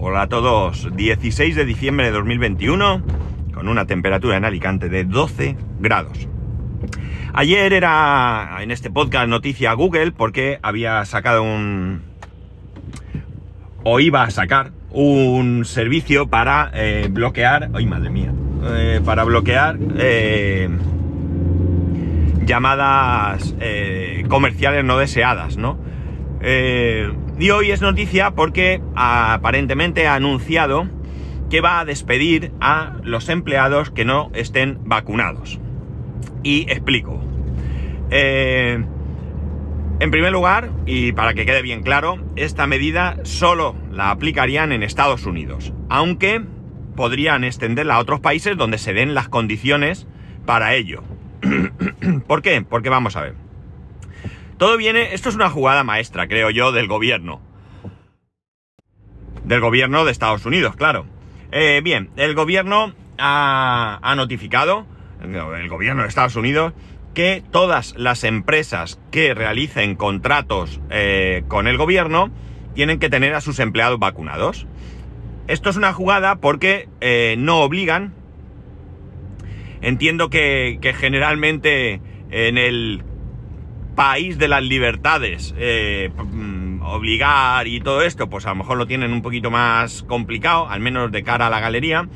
Hola a todos, 16 de diciembre de 2021, con una temperatura en Alicante de 12 grados. Ayer era en este podcast noticia Google porque había sacado un... o iba a sacar un servicio para eh, bloquear... ¡Ay, madre mía! Eh, para bloquear eh, llamadas comerciales no deseadas, ¿no? Y hoy es noticia porque aparentemente ha anunciado que va a despedir a los empleados que no estén vacunados. Y explico. Eh, en primer lugar, y para que quede bien claro, esta medida solo la aplicarían en Estados Unidos, aunque podrían extenderla a otros países donde se den las condiciones para ello. ¿Por qué? Porque vamos a ver. Todo viene, esto es una jugada maestra, creo yo, del gobierno. Del gobierno de Estados Unidos, claro. Eh, bien, el gobierno ha, notificado, el gobierno de Estados Unidos, que todas las empresas que realicen contratos eh, con el gobierno tienen que tener a sus empleados vacunados. Esto es una jugada porque eh, no obligan. Entiendo que generalmente en el país de las libertades, eh, mm, obligar y todo esto, pues a lo mejor lo tienen un poquito más complicado, al menos de cara a la galería.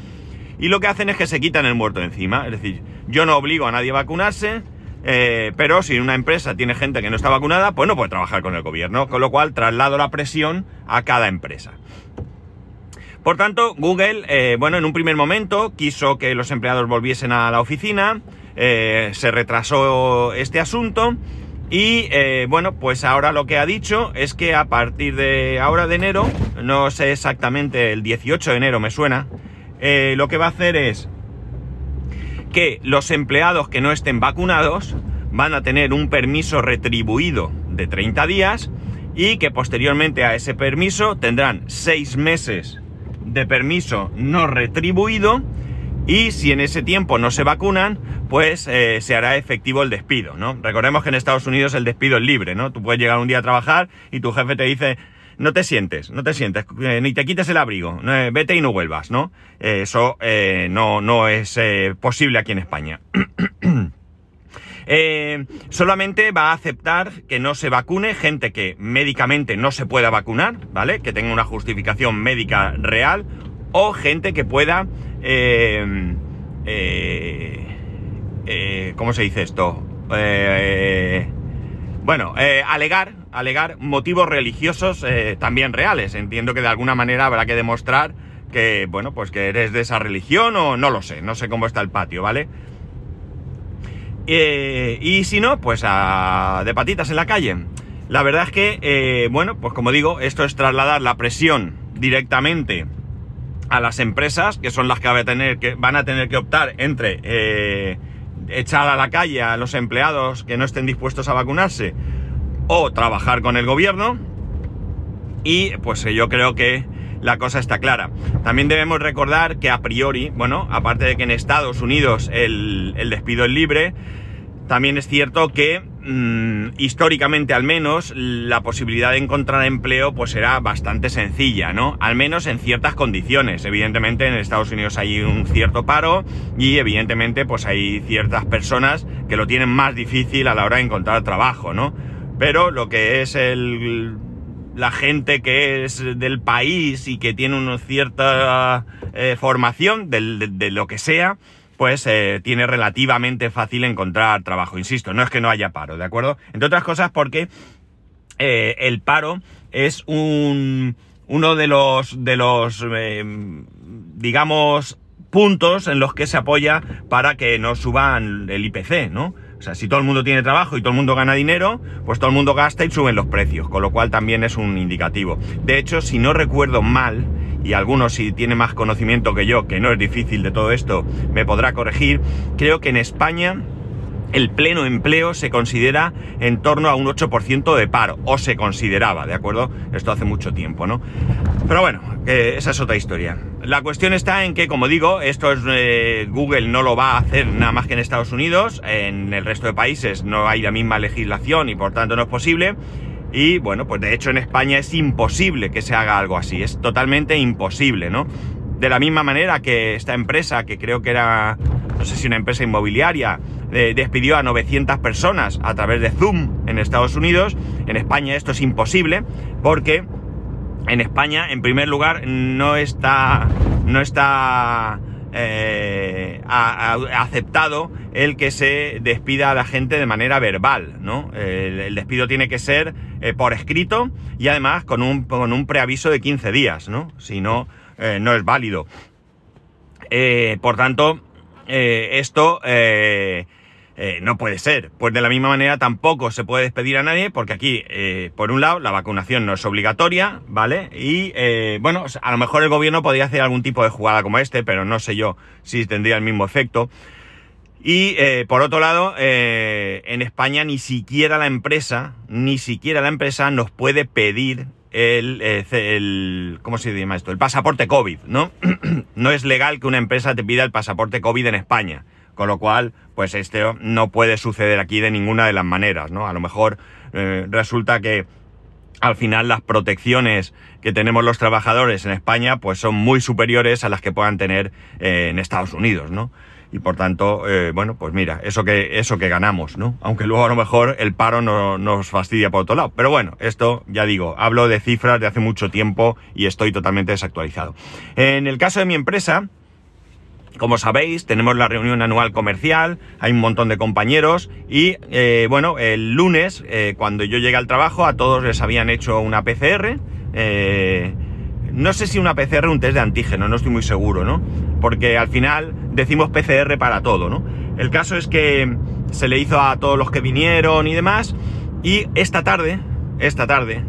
Y lo que hacen es que se quitan el muerto encima. Es decir, yo no obligo a nadie a vacunarse, eh, pero si una empresa tiene gente que no está vacunada, pues no puede trabajar con el gobierno. Con lo cual traslado la presión a cada empresa. Por tanto, Google, eh, bueno, en un primer momento quiso que los empleados volviesen a la oficina, se retrasó este asunto y eh, bueno, pues ahora lo que ha dicho es que a partir de ahora de enero, no sé exactamente, el 18 de enero me suena, eh, lo que va a hacer es que los empleados que no estén vacunados van a tener un permiso retribuido de 30 días y que posteriormente a ese permiso tendrán 6 meses de permiso no retribuido y si en ese tiempo no se vacunan, pues eh, se hará efectivo el despido, ¿no? Recordemos que en Estados Unidos el despido es libre, ¿no? Tú puedes llegar un día a trabajar y tu jefe te dice, no te sientes, no te sientes, eh, ni te quites el abrigo, eh, vete y no vuelvas, ¿no? eso no, no es posible aquí en España. solamente va a aceptar que no se vacune gente que médicamente no se pueda vacunar, ¿vale? Que tenga una justificación médica real o gente que pueda eh, eh, eh, ¿cómo se dice esto? bueno, alegar, alegar motivos religiosos también reales. Entiendo que de alguna manera habrá que demostrar que, bueno, pues que eres de esa religión o no lo sé, no sé cómo está el patio, ¿vale? y si no, pues a, de patitas en la calle. La verdad es que, bueno, pues como digo, esto es trasladar la presión directamente a las empresas, que son las que, van a tener que, van a tener que optar entre eh, echar a la calle a los empleados que no estén dispuestos a vacunarse o trabajar con el gobierno. Y pues yo creo que la cosa está clara. También debemos recordar que a priori, bueno, aparte de que en Estados Unidos el, el despido es libre, también es cierto que mm, históricamente al menos la posibilidad de encontrar empleo pues era bastante sencilla, ¿no? Al menos en ciertas condiciones. Evidentemente en Estados Unidos hay un cierto paro y evidentemente pues hay ciertas personas que lo tienen más difícil a la hora de encontrar trabajo, ¿no? Pero lo que es el la gente que es del país y que tiene una cierta eh, formación de lo que sea, pues tiene relativamente fácil encontrar trabajo. Insisto, no es que no haya paro, ¿de acuerdo? Entre otras cosas porque eh, el paro es un, uno de los, de los eh, digamos, puntos en los que se apoya para que no suban el IPC, ¿no? O sea, si todo el mundo tiene trabajo y todo el mundo gana dinero, pues todo el mundo gasta y suben los precios, con lo cual también es un indicativo. De hecho, si no recuerdo mal, y algunos si tiene más conocimiento que yo, que no es difícil de todo esto, me podrá corregir, creo que en España el pleno empleo se considera en torno a un 8% de paro, o se consideraba, ¿de acuerdo? Esto hace mucho tiempo, ¿no? Pero bueno, esa es otra historia. La cuestión está en que, como digo, esto es eh, Google no lo va a hacer nada más que en Estados Unidos, en el resto de países no hay la misma legislación y por tanto no es posible. Y bueno, pues de hecho en España es imposible que se haga algo así, es totalmente imposible, ¿no? De la misma manera que esta empresa, que creo que era, no sé si una empresa inmobiliaria, eh, despidió a 900 personas a través de Zoom en Estados Unidos, en España esto es imposible porque en España, en primer lugar, no está, no está eh, aceptado el que se despida a la gente de manera verbal, ¿no? El, despido tiene que ser eh, por escrito y además con un, con un preaviso de 15 días, ¿no? Si no, eh, no es válido. por tanto, esto eh, no puede ser. Pues de la misma manera tampoco se puede despedir a nadie porque aquí, eh, por un lado, la vacunación no es obligatoria, ¿vale? Y eh, bueno, a lo mejor el gobierno podría hacer algún tipo de jugada como este, pero no sé yo si tendría el mismo efecto. Y por otro lado, en España ni siquiera la empresa, ni siquiera la empresa nos puede pedir el, el, ¿cómo se llama esto? El pasaporte COVID, ¿no? no es legal que una empresa te pida el pasaporte COVID en España. Con lo cual, pues esto no puede suceder aquí de ninguna de las maneras, ¿no? A lo mejor eh, resulta que al final las protecciones que tenemos los trabajadores en España pues son muy superiores a las que puedan tener eh, en Estados Unidos, ¿no? Y por tanto, eh, bueno, pues mira, eso que, eso que ganamos, ¿no? Aunque luego a lo mejor el paro no, nos fastidia por otro lado. Pero bueno, esto ya digo, hablo de cifras de hace mucho tiempo y estoy totalmente desactualizado. En el caso de mi empresa, como sabéis, tenemos la reunión anual comercial, hay un montón de compañeros y eh, bueno, el lunes, eh, cuando yo llegué al trabajo, a todos les habían hecho una PCR. Eh, no sé si una PCR o un test de antígeno, no estoy muy seguro, ¿no? Porque al final decimos PCR para todo, ¿no? El caso es que se le hizo a todos los que vinieron y demás. Y esta tarde, esta tarde,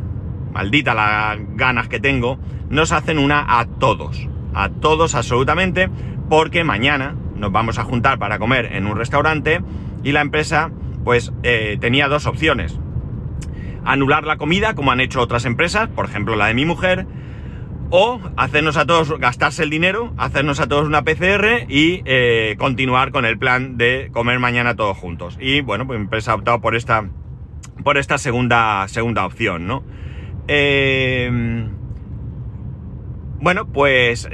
maldita las ganas que tengo, nos hacen una a todos. A todos absolutamente porque mañana nos vamos a juntar para comer en un restaurante y la empresa pues eh, tenía dos opciones. Anular la comida, como han hecho otras empresas, por ejemplo la de mi mujer, o hacernos a todos, gastarse el dinero, hacernos a todos una PCR y eh, continuar con el plan de comer mañana todos juntos. Y bueno, pues mi empresa ha optado por esta, por esta segunda, segunda opción, ¿no? Eh, bueno, pues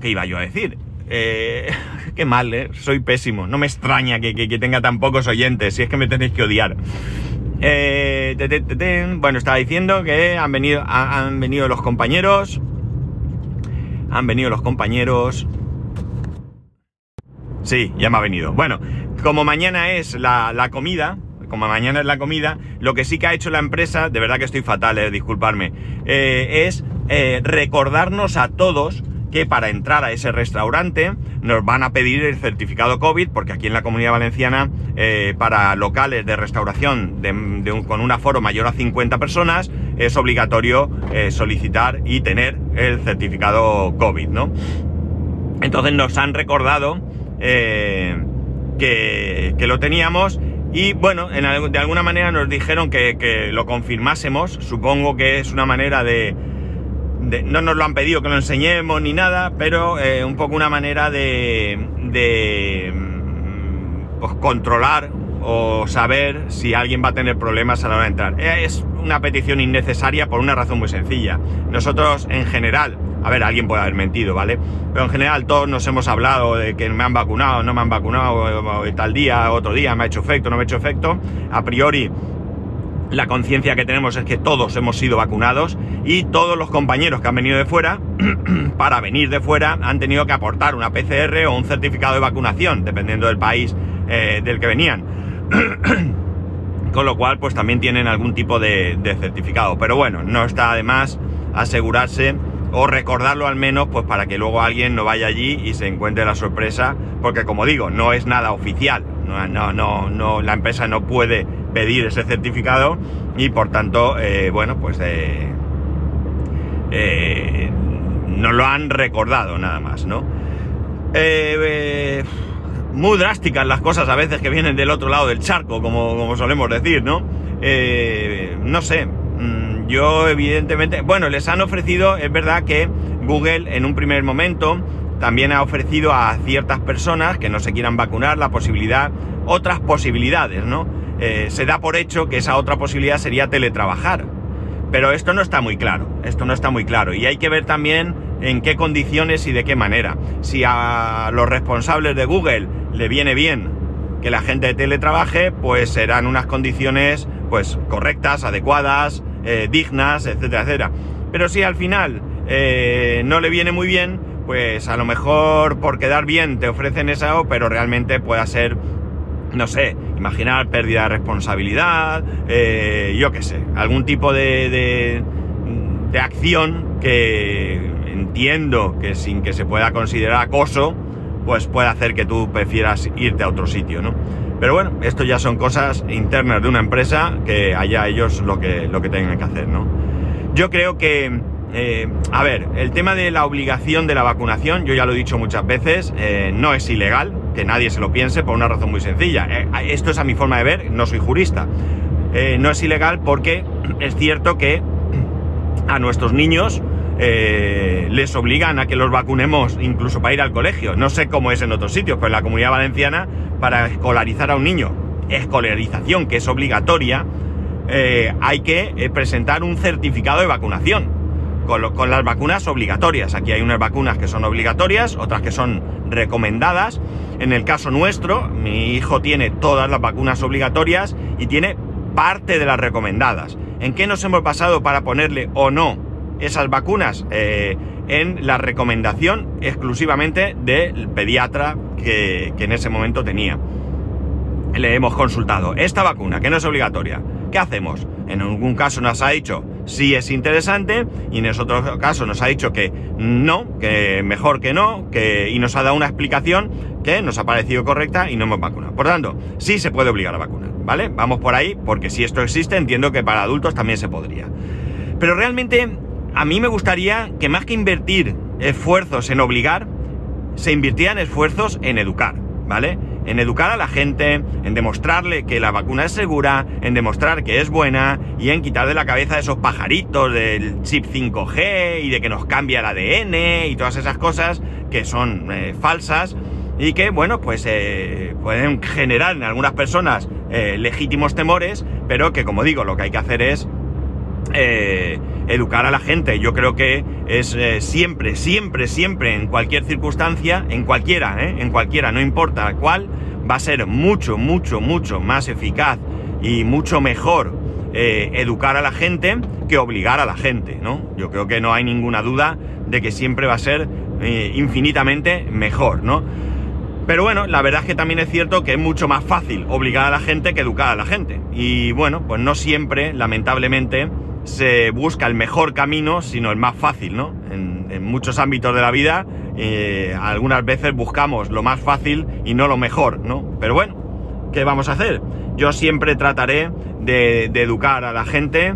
¿Qué iba yo a decir? Eh, qué mal, ¿eh? Soy pésimo. No me extraña que, tenga tan pocos oyentes, si es que me tenéis que odiar. Eh, bueno, estaba diciendo que han venido, han venido los compañeros. Han venido los compañeros. Sí, ya me ha venido. Bueno, como mañana es la, comida, como mañana es la comida, lo que sí que ha hecho la empresa, de verdad que estoy fatal, eh, disculparme, es recordarnos a todos que para entrar a ese restaurante nos van a pedir el certificado COVID, porque aquí en la comunidad valenciana, eh, para locales de restauración con un aforo mayor a 50 personas, es obligatorio eh, solicitar y tener el certificado COVID, ¿no? Entonces nos han recordado eh, que, lo teníamos y bueno, de alguna manera nos dijeron que lo confirmásemos, supongo que es una manera de no nos lo han pedido que lo enseñemos ni nada, pero eh, un poco una manera de, mm, pues, controlar o saber si alguien va a tener problemas a la hora de entrar. Eh, es una petición innecesaria por una razón muy sencilla. Nosotros en general, a ver, alguien puede haber mentido, ¿vale? Pero en general todos nos hemos hablado de que me han vacunado, no me han vacunado, tal día, otro día, me ha hecho efecto, no me ha hecho efecto. A priori la conciencia que tenemos es que todos hemos sido vacunados y todos los compañeros que han venido de fuera, para venir de fuera, han tenido que aportar una PCR o un certificado de vacunación, dependiendo del país eh, del que venían. Con lo cual, pues también tienen algún tipo de, certificado. Pero bueno, no está de más asegurarse o recordarlo al menos, pues para que luego alguien no vaya allí y se encuentre la sorpresa, porque como digo, no es nada oficial. No, no, no, no la empresa no puede pedir ese certificado y por tanto, eh, bueno, pues eh, eh, no lo han recordado nada más, ¿no? muy drásticas las cosas a veces que vienen del otro lado del charco, como, como solemos decir, ¿no? no sé, mm, yo evidentemente, bueno, les han ofrecido, es verdad que Google en un primer momento también ha ofrecido a ciertas personas que no se quieran vacunar la posibilidad, otras posibilidades, ¿no? Eh, se da por hecho que esa otra posibilidad sería teletrabajar. Pero esto no está muy claro, esto no está muy claro. Y hay que ver también en qué condiciones y de qué manera. Si a los responsables de Google le viene bien que la gente teletrabaje, pues serán unas condiciones pues correctas, adecuadas, eh, dignas, etcétera, etcétera. Pero si al final eh, no le viene muy bien, pues a lo mejor por quedar bien te ofrecen eso, pero realmente pueda ser, no sé, imaginar pérdida de responsabilidad, eh, yo qué sé, algún tipo de, de, acción que entiendo que sin que se pueda considerar acoso, pues puede hacer que tú prefieras irte a otro sitio, ¿no? Pero bueno, esto ya son cosas internas de una empresa que haya ellos lo que, lo que tengan que hacer, ¿no? Yo creo que eh, a ver, el tema de la obligación de la vacunación, yo ya lo he dicho muchas veces, eh, no es ilegal, que nadie se lo piense por una razón muy sencilla. Eh, esto es a mi forma de ver, no soy jurista. no es ilegal porque es cierto que a nuestros niños les obligan a que los vacunemos incluso para ir al colegio. No sé cómo es en otros sitios, pero en la comunidad valenciana, para escolarizar a un niño, escolarización que es obligatoria, hay que presentar un certificado de vacunación con, las vacunas obligatorias. Aquí hay unas vacunas que son obligatorias, otras que son recomendadas. En el caso nuestro, mi hijo tiene todas las vacunas obligatorias y tiene parte de las recomendadas. ¿En qué nos hemos basado para ponerle o no esas vacunas? Eh, en la recomendación exclusivamente del pediatra que, en ese momento tenía. Le hemos consultado esta vacuna, que no es obligatoria. ¿Qué hacemos? En algún caso nos ha dicho sí es interesante y en otro caso nos ha dicho que no, que mejor que no, que, y nos ha dado una explicación que nos ha parecido correcta y no hemos vacunado. Por tanto, sí se puede obligar a vacunar, ¿vale? Vamos por ahí, porque si esto existe, entiendo que para adultos también se podría. Pero realmente a mí me gustaría que más que invertir esfuerzos en obligar, se invirtieran esfuerzos en educar, ¿vale? En educar a la gente, en demostrarle que la vacuna es segura, en demostrar que es buena y en quitar de la cabeza esos pajaritos del chip 5G y de que nos cambia el ADN y todas esas cosas que son eh, falsas y que, bueno, pues eh, pueden generar en algunas personas eh, legítimos temores, pero que, como digo, lo que hay que hacer es educar a la gente. Yo creo que es siempre, siempre, siempre, en cualquier circunstancia, en cualquiera, en cualquiera, no importa cuál, va a ser mucho, mucho, mucho más eficaz y mucho mejor eh, educar a la gente que obligar a la gente, ¿no? Yo creo que no hay ninguna duda de que siempre va a ser eh, infinitamente mejor, ¿no? Pero bueno, la verdad es que también es cierto que es mucho más fácil obligar a la gente que educar a la gente. Y bueno, pues no siempre, lamentablemente, se busca el mejor camino, sino el más fácil, ¿no? En, muchos ámbitos de la vida eh, algunas veces buscamos lo más fácil y no lo mejor, ¿no? Pero bueno, ¿qué vamos a hacer? Yo siempre trataré de, educar a la gente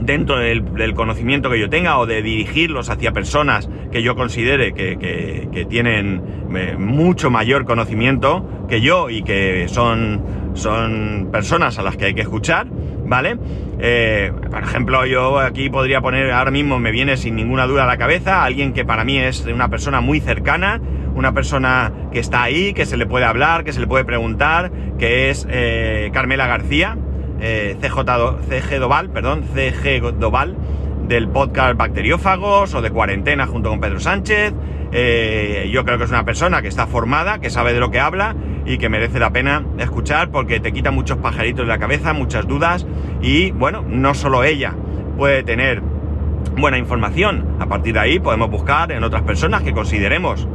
dentro del, conocimiento que yo tenga o de dirigirlos hacia personas que yo considere que, tienen eh, mucho mayor conocimiento que yo y que son, son personas a las que hay que escuchar, ¿vale? Eh, por ejemplo, yo aquí podría poner, ahora mismo me viene sin ninguna duda a la cabeza, alguien que para mí es una persona muy cercana, una persona que está ahí, que se le puede hablar, que se le puede preguntar, que es eh, Carmela García, eh, CJ, CG Doval, perdón, Doval, del podcast Bacteriófagos o de Cuarentena junto con Pedro Sánchez. yo creo que es una persona que está formada, que sabe de lo que habla y que merece la pena escuchar porque te quita muchos pajaritos de la cabeza, muchas dudas y bueno, no solo ella puede tener buena información, a partir de ahí podemos buscar en otras personas que consideremos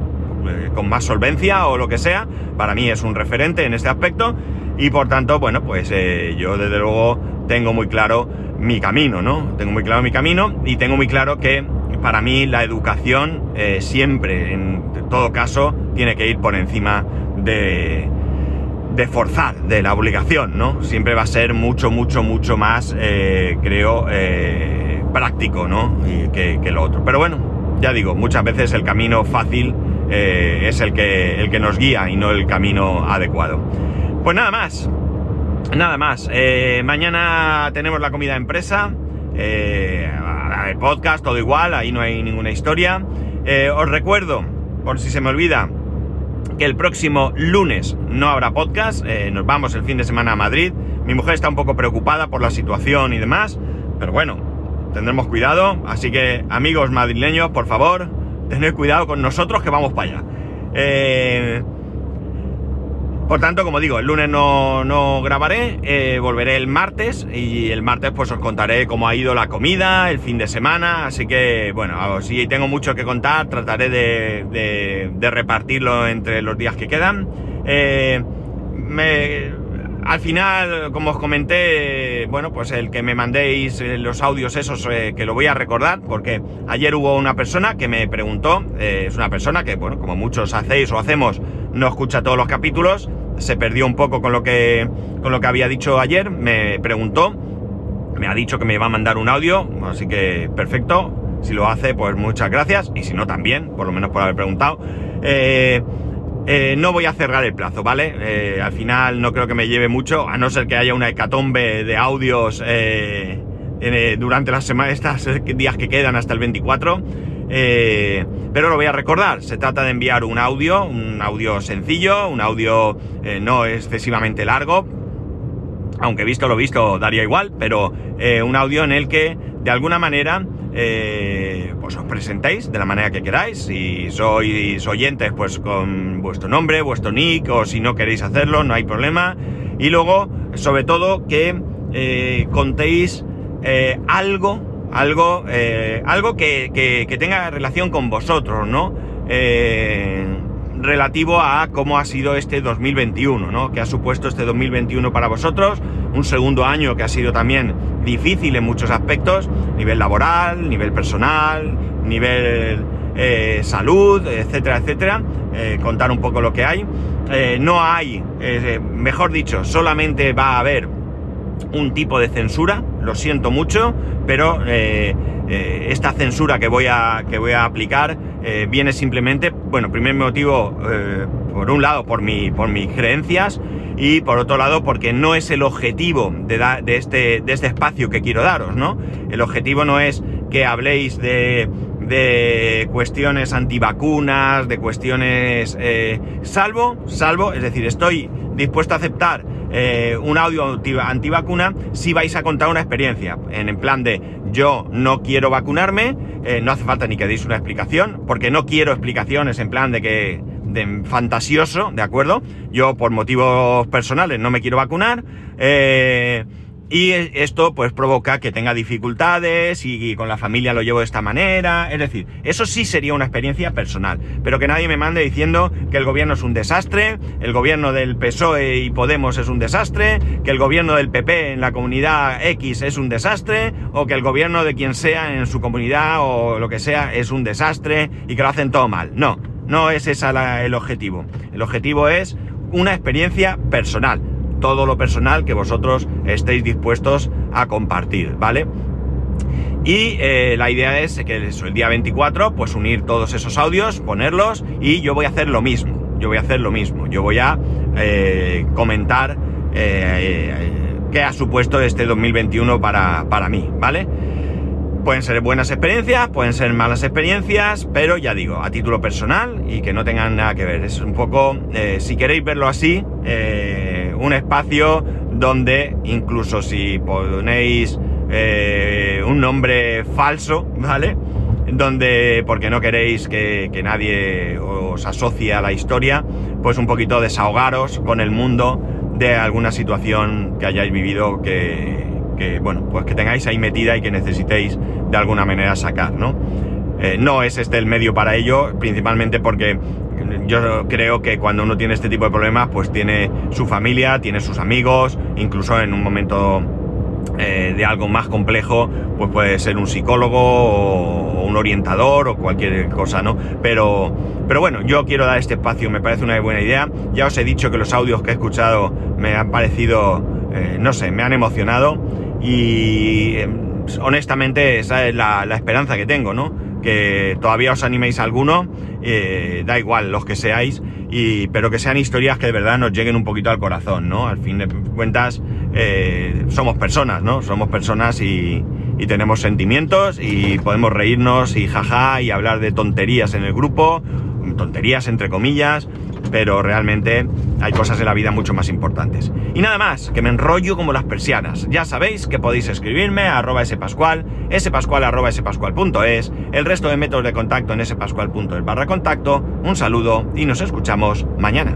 eh, con más solvencia o lo que sea, para mí es un referente en este aspecto y por tanto, bueno, pues eh, yo desde luego tengo muy claro mi camino, ¿no? Tengo muy claro mi camino y tengo muy claro que para mí la educación eh, siempre, en todo caso, tiene que ir por encima de, forzar, de la obligación, ¿no? Siempre va a ser mucho, mucho, mucho más, eh, creo, eh, práctico, ¿no? Que, lo otro. Pero bueno, ya digo, muchas veces el camino fácil eh, es el que, el que nos guía y no el camino adecuado. Pues nada más, nada más. mañana tenemos la comida empresa, el podcast, todo igual, ahí no hay ninguna historia. os recuerdo, por si se me olvida, que el próximo lunes no habrá podcast, eh, nos vamos el fin de semana a Madrid. Mi mujer está un poco preocupada por la situación y demás, pero bueno, tendremos cuidado. Así que amigos madrileños, por favor, tened cuidado con nosotros que vamos para allá. Eh, por tanto, como digo, el lunes no, grabaré, eh, volveré el martes y el martes pues os contaré cómo ha ido la comida, el fin de semana, así que bueno, si tengo mucho que contar, trataré de, repartirlo entre los días que quedan. Eh, al final, como os comenté, bueno, pues el que me mandéis eh, los audios esos, que lo voy a recordar, porque ayer hubo una persona que me preguntó, es una persona que, bueno, como muchos hacéis o hacemos, no escucha todos los capítulos, se perdió un poco con lo que, con lo que había dicho ayer, me preguntó, me ha dicho que me iba a mandar un audio, así que perfecto, si lo hace, pues muchas gracias, y si no también, por lo menos por haber preguntado. Eh, eh, no voy a cerrar el plazo, ¿vale? Eh, al final no creo que me lleve mucho, a no ser que haya una hecatombe de audios durante las semanas, estos días que quedan hasta el 24. Eh, pero lo voy a recordar, se trata de enviar un audio, un audio sencillo, un audio eh, no excesivamente largo, aunque visto lo visto daría igual, pero eh, un audio en el que de alguna manera pues os presentéis de la manera que queráis, si sois oyentes pues con vuestro nombre, vuestro nick o si no queréis hacerlo, no hay problema. Y luego, sobre todo, que contéis algo algo, eh, algo que, tenga relación con vosotros, ¿no? Eh, relativo a cómo ha sido este 2021, ¿no? Que ha supuesto este 2021 para vosotros, un segundo año que ha sido también difícil en muchos aspectos, nivel laboral, nivel personal, nivel eh, salud, etcétera, etcétera, contar un poco lo que hay. no hay, mejor dicho, solamente va a haber un tipo de censura, lo siento mucho, pero eh, eh, esta censura que voy a, que voy a aplicar eh, viene simplemente, bueno, primer motivo, por un lado, por, mi, por mis creencias y por otro lado, porque no es el objetivo de, de, este, de este espacio que quiero daros, ¿no? El objetivo no es que habléis de, de cuestiones antivacunas, de cuestiones... salvo, salvo, es decir, estoy dispuesto a aceptar eh, un audio antivacuna si vais a contar una experiencia. En, plan de yo no quiero vacunarme, eh, no hace falta ni que deis una explicación, porque no quiero explicaciones en plan de que de fantasioso, ¿de acuerdo? Yo por motivos personales no me quiero vacunar. Eh, y esto pues provoca que tenga dificultades y, con la familia lo llevo de esta manera. Es decir, eso sí sería una experiencia personal. Pero que nadie me mande diciendo que el gobierno es un desastre, el gobierno del PSOE y Podemos es un desastre, que el gobierno del PP en la comunidad X es un desastre, o que el gobierno de quien sea en su comunidad o lo que sea es un desastre y que lo hacen todo mal. No, no es ese el objetivo. El objetivo es una experiencia personal todo lo personal que vosotros estéis dispuestos a compartir, ¿vale? Y eh, la idea es que el día 24, pues unir todos esos audios, ponerlos y yo voy a hacer lo mismo. Yo voy a hacer lo mismo. Yo voy a eh, comentar eh, qué ha supuesto este 2021 para, para mí, ¿vale? Pueden ser buenas experiencias, pueden ser malas experiencias, pero ya digo, a título personal y que no tengan nada que ver. Es un poco, si queréis verlo así, un espacio donde incluso si ponéis eh, un nombre falso, ¿vale? Donde, porque no queréis que, nadie os asocie a la historia, pues un poquito desahogaros con el mundo de alguna situación que hayáis vivido que, bueno, pues que tengáis ahí metida y que necesitéis de alguna manera sacar, ¿no? Eh, no es este el medio para ello, principalmente porque yo creo que cuando uno tiene este tipo de problemas, pues tiene su familia, tiene sus amigos, incluso en un momento eh, de algo más complejo, pues puede ser un psicólogo o, un orientador o cualquier cosa, ¿no? Pero, pero bueno, yo quiero dar este espacio, me parece una buena idea. Ya os he dicho que los audios que he escuchado me han parecido, eh, no sé, me han emocionado y em, honestamente esa es la, la esperanza que tengo, ¿no? Que todavía os animéis a alguno, eh, da igual los que seáis, y, pero que sean historias que de verdad nos lleguen un poquito al corazón, ¿no? Al fin de cuentas, eh, somos personas, ¿no? Somos personas y, y, tenemos sentimientos y podemos reírnos y jaja y hablar de tonterías en el grupo, tonterías entre comillas, pero realmente hay cosas en la vida mucho más importantes. Y nada más, que me enrollo como las persianas. Ya sabéis que podéis escribirme a arroba spascual, spascual arroba spascual.es, el resto de métodos de contacto en spascual.es barra contacto. Un saludo y nos escuchamos mañana.